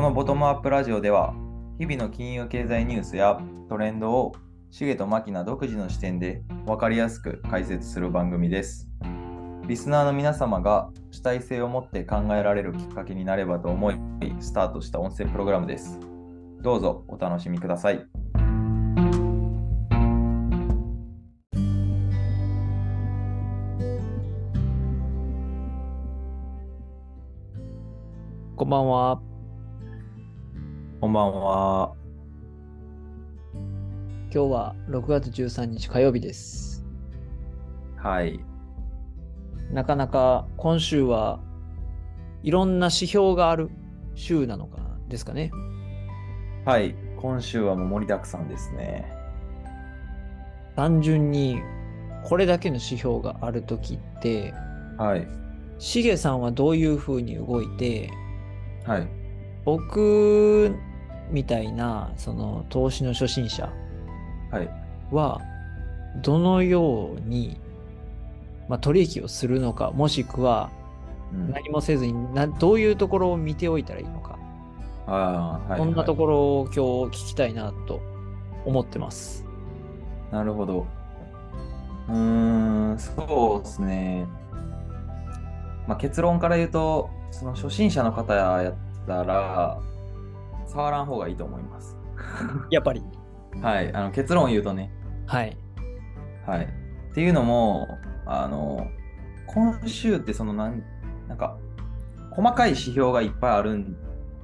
このボトムアップラジオでは、日々の金融経済ニュースやトレンドをシゲとマキナ独自の視点で分かりやすく解説する番組です。リスナーの皆様が主体性を持って考えられるきっかけになればと思い、スタートした音声プログラムです。どうぞお楽しみください。こんばんは。こんばんは。今日は6月13日火曜日です。はい。なかなか今週はいろんな指標がある週なのかですかね。はい。今週はもう盛りだくさんですね。単純にこれだけの指標があるときって、はい。しげさんはどういうふうに動いて、はい。僕みたいなその投資の初心者はどのように、まあ、取引をするのかもしくはうん、何もせずになどういうところを見ておいたらいいのか、ああ、はい。こんなとろ。ころを今日聞きたいなと思ってます。なるほど。うーん、そうですね。まあ、結論から言うと、その初心者の方やったら、触らん方がいいと思います。やっぱり。はい。あの結論を言うとね。はい。はい。っていうのも、あの、今週ってそのなん、なんか、細かい指標がいっぱいあるん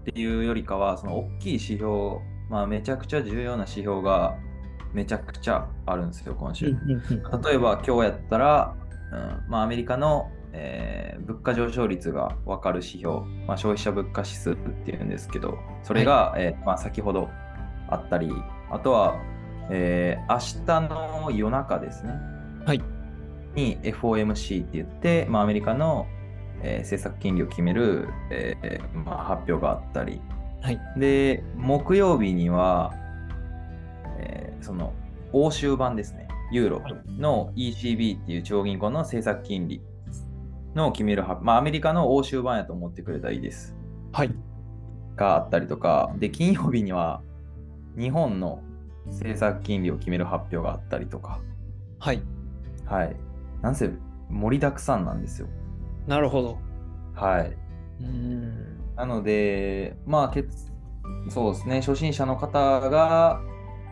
っていうよりかは、その大きい指標、まあ、めちゃくちゃ重要な指標がめちゃくちゃあるんですよ、今週。例えば今日やったら、うんまあ、アメリカの、えー物価上昇率が分かる指標、まあ、消費者物価指数っていうんですけど、それが、えーまあ、先ほどあったり、あとは、えー明日の夜中ですね、はい。に FOMC って言って、まあ、アメリカの、えー政策金利を決める、えーまあ、発表があったり、はい。で、木曜日には、えーその欧州版ですね、ユーロの ECB っていう中央銀行の政策金利のを決めるは、まあ、アメリカの欧州版やと思ってくれたらいいです。はい。があったりとか、で、金曜日には日本の政策金利を決める発表があったりとか、はい。はい。なんせ盛りだくさんなんですよ。なるほど。はい。うーん。なので、まあ、そうですね、初心者の方が、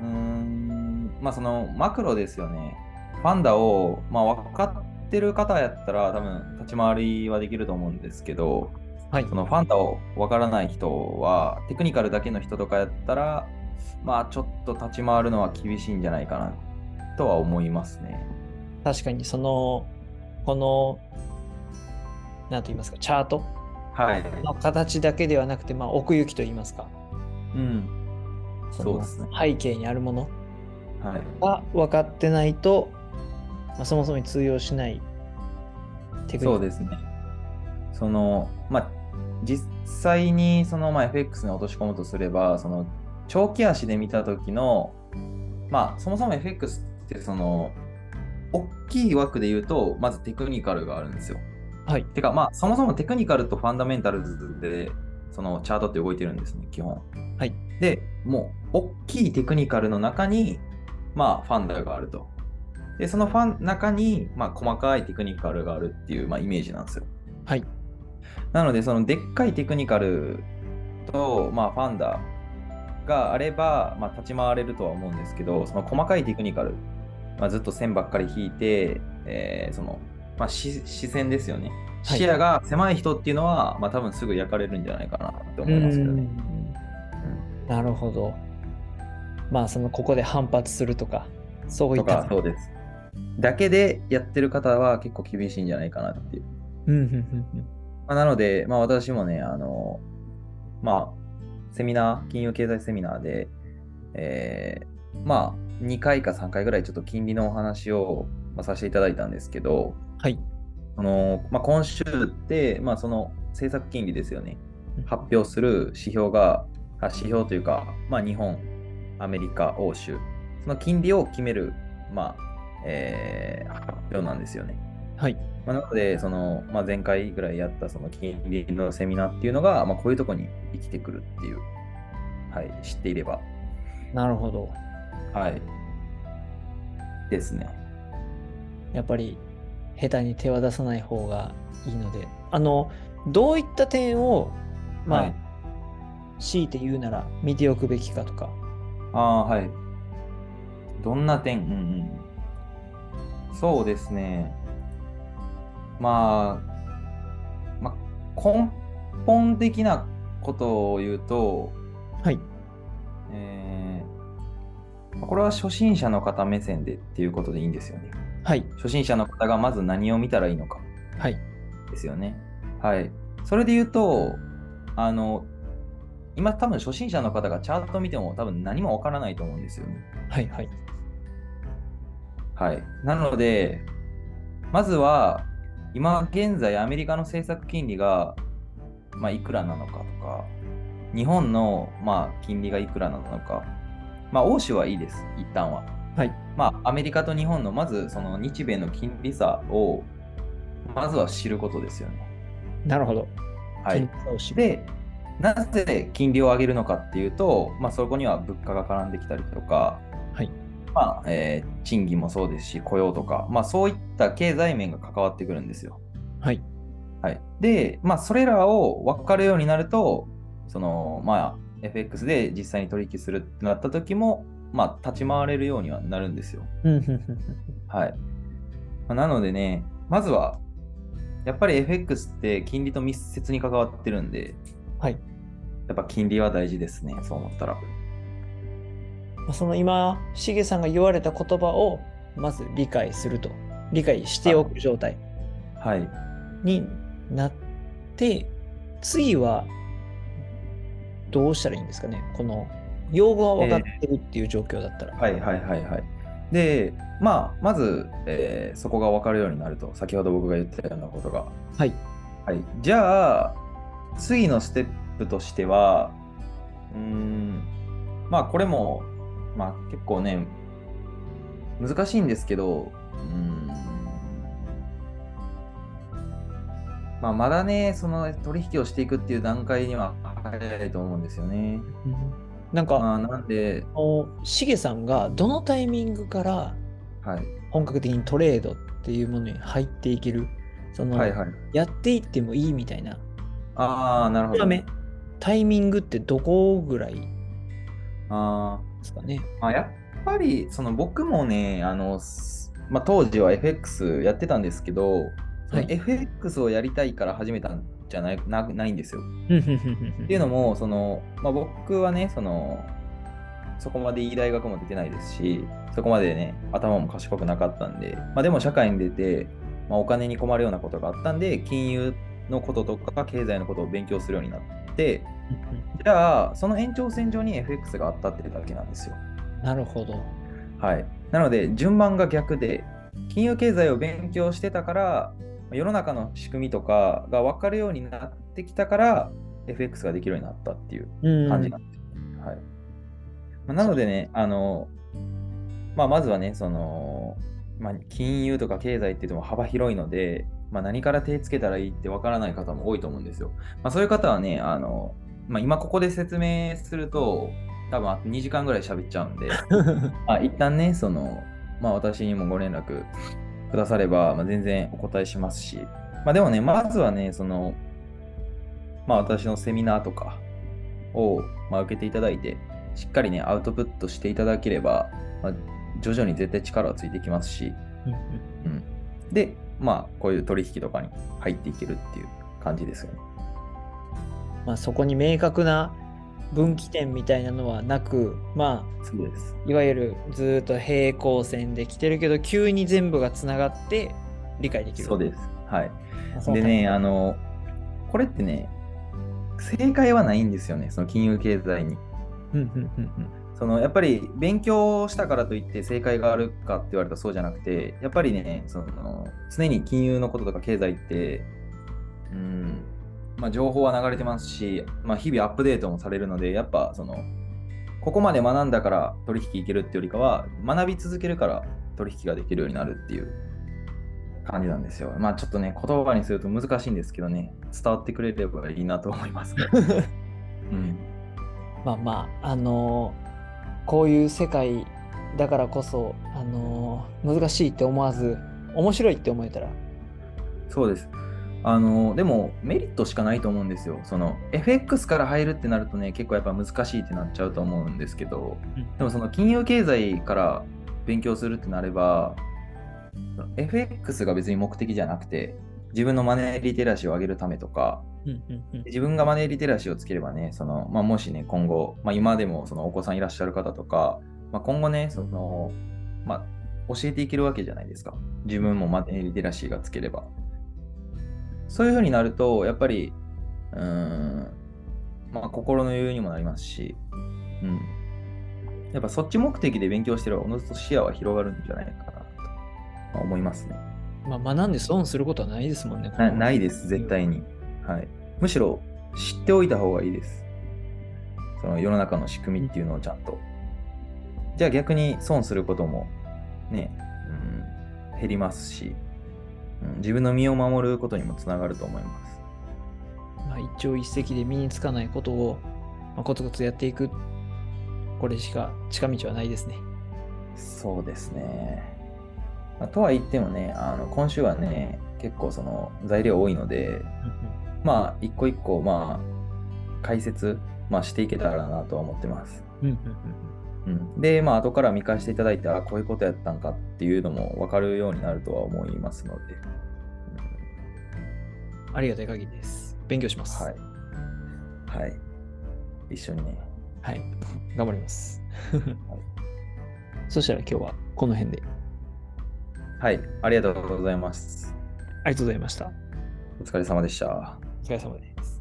うーん、まあ、そのマクロですよね。ファンダを、まあ、分かってる方やったら、多分立ち回りはできると思うんですけど、はいそ。のファンダを分からない人は、テクニカルだけの人とかやったら、まあ、ちょっと立ち回るのは厳しいんじゃないかなとは思いますね。確かにその、この、なんと言いますか、チャート？はい。の形だけではなくて、まあ、奥行きと言いますか。うん。そうですね。背景にあるものはい。が分かってないと、まあ、そもそもに通用しないテクニック。そうですね。その、まあ、実際にその、まあ、FX に落とし込むとすれば、その、長期足で見た時の、まあ、そもそも FX って、その、大きい枠で言うと、まずテクニカルがあるんですよ。はい。てか、まあ、そもそもテクニカルとファンダメンタルズで、そのチャートって動いてるんですね、基本。はい。で、もう、大きいテクニカルの中に、まあ、ファンダがあると。で、そのファン中に、まあ、細かいテクニカルがあるっていう、まあ、イメージなんですよ。はい。なので、そのでっかいテクニカルと、まあ、ファンダがあれば、まあ、立ち回れるとは思うんですけど、その細かいテクニカル、まあ、ずっと線ばっかり引いて、えーその、まあ、視視線ですよね。はい視野が狭い人っていうのは、まあ、多分すぐ焼かれるんじゃないかなって思いますけどね。なるほど。まあ、その、ここで反発するとか、そういとった。か、そうです。だけでやってる方は結構厳しいんじゃないかなっていう。うんうんうんうんまあ、なので、まあ、私もね、あの、まあ、セミナー、金融経済セミナーで、えーまあ、2回か3回ぐらいちょっと金利のお話を、まあ、させていただいたんですけど、はい。あのまあ、今週って、まあ、その政策金利ですよね、発表する指標が、あ指標というか、まあ、日本、アメリカ、欧州、その金利を決める、まあえー発表なんですよね。はい。まあ、なので、その、まあ、前回ぐらいやったその金利のセミナーっていうのが、まあ、こういうとこに生きてくるっていう、はい、知っていれば、なるほど。はい、ですね。やっぱり下手に手は出さない方がいいので、あの、どういった点を、まあ、はい強いて言うなら見ておくべきかとか。ああ、はい。どんな点？うんうん。そうですね。まあ、まあ、根本的なことを言うと、はい。えーまあこれは初心者の方目線でっていうことでいいんですよね。はい。初心者の方がまず何を見たらいいのかはい。ですよね。はい。それで言うと、あの、今多分初心者の方がチャート見ても多分何もわからないと思うんですよね。はい。はい。はい。なので、まずは、今現在アメリカの政策金利が、まあ、いくらなのかとか、日本の、まあ、金利がいくらなのか、まあ、欧州はいいです、一旦は。はい。まあ、アメリカと日本の、まず、その日米の金利差を、まずは知ることですよね。なるほど。はい。で、なぜ金利を上げるのかっていうと、まあ、そこには物価が絡んできたりとか、はい。まあえー賃金もそうですし、雇用とか、まあ、そういった経済面が関わってくるんですよ。はい。はい、で、まあ、それらを分かるようになると、そのまあ、FX で実際に取引するってなった時も、まあ、立ち回れるようにはなるんですよ。はい。まあなのでね、まずは、やっぱり FX って金利と密接に関わってるんで、はい。やっぱ金利は大事ですね、そう思ったら。まあその今、しげさんが言われた言葉をまず理解すると、理解しておく状態はい。になって、次はどうしたらいいんですかね、この用語は分かってるっていう状況だったら。はいはいはいはい。で、まあ、まず、えーそこが分かるようになると、先ほど僕が言ったようなことが。はい。はい。じゃあ、次のステップとしては、うーん、まあ、これも、まあ、結構ね、難しいんですけど、うーん、まあ、まだね、その取引をしていくっていう段階には早いと思うんですよね。うんなんか、まあ、なんで、しげさんがどのタイミングからはい。本格的にトレードっていうものに入っていける、その、はいはい。やっていってもいいみたいな、ああ、なるほど。タイミングってどこぐらい？であすかね。ーまあ、やっぱりその僕もね、あのすまあ、当時は FX やってたんですけど、はい FX をやりたいから始めたんじゃないなないんですよ。っていうのも、そのまあ、僕はねその、そこまでいい大学も出てないですし、そこまでね、頭も賢くなかったんで、まあ、でも社会に出て、まあ、お金に困るようなことがあったんで、金融のこととか経済のことを勉強するようになって、じゃあ、その延長線上に FX があったってだけなんですよ。なるほど。はい。なので、順番が逆で、金融経済を勉強してたから、世の中の仕組みとかが分かるようになってきたから、FX ができるようになったっていううん感じなんですよ。はい。まあなのでね、あの、まあ、まずはね、その、まあ、金融とか経済って言っても幅広いので、まあ、何から手つけたらいいって分からない方も多いと思うんですよ。まあ、そういう方はね、あの、まあ、今ここで説明すると、多分あと2時間ぐらい喋っちゃうんで、あ一旦ね、その、まあ私にもご連絡くだされば、まあ、全然お答えしますし、まあでもね、まずはね、その、まあ私のセミナーとかを、まあ、受けていただいて、しっかりね、アウトプットしていただければ、まあ、徐々に絶対力はついてきますし、うん。で、まあこういう取引とかに入っていけるっていう感じですよね。まあ、そこに明確な分岐点みたいなのはなく、ま。あ、いわゆるずーっと平行線で来てるけど、急に全部がつながって理解できる。そうです。はい。でね、あの、これってね、正解はないんですよね、その金融経済に。うんうんうんうんそのやっぱり勉強したからといって正解があるかって言われたらそうじゃなくて、やっぱりね、その常に金融のこととか経済って、うん、まあ、情報は流れてますし、まあ、日々アップデートもされるので、やっぱその、ここまで学んだから取引いけるってよりかは、学び続けるから取引ができるようになるっていう感じなんですよ。まあちょっとね、言葉にすると難しいんですけどね、伝わってくれればいいなと思います。うん、まあまあ、あのーこういう世界だからこそ、あのー難しいって思わず、面白いって思えたら、そうです。あのでもメリットしかないと思うんですよ。その FX から入るってなるとね、結構やっぱ難しいってなっちゃうと思うんですけど、でもその金融経済から勉強するってなれば、FX が別に目的じゃなくて、自分のマネーリテラシーを上げるためとか、自分がマネーリテラシーをつければね、そのまあ、もしね、今後、まあ、今でもそのお子さんいらっしゃる方とか、まあ、今後ね、そのまあ、教えていけるわけじゃないですか。自分もマネーリテラシーがつければ。そういうふうになると、やっぱり、うーん、まあ、心の余裕にもなりますし、うん。やっぱそっち目的で勉強してれば、おのずと視野は広がるんじゃないかなと、まあ思いますね。まあ、学んで損することはないですもんね。こなのないです、絶対に。はい。むしろ知っておいた方がいいです。その世の中の仕組みっていうのをちゃんと。じゃあ逆に損することもね、うん、減りますし、うん、自分の身を守ることにもつながると思います。まあ、一朝一夕で身につかないことを、まあ、コツコツやっていく、これしか近道はないですね。そうですね。まあとは言ってもね、あの今週はね、結構その材料多いので、まあ一個一個まあ解説、まあ、していけたらなとは思ってます。うんうんうん、で、まあ、後から見返していただいて、あ、こういうことやったんかっていうのも分かるようになるとは思いますので、うんありがたい限りです。勉強します。はい。はい。一緒にね。はい。頑張ります。そしたら今日はこの辺ではい。ありがとうございます。ありがとうございました。お疲れ様でした。お疲れ様です。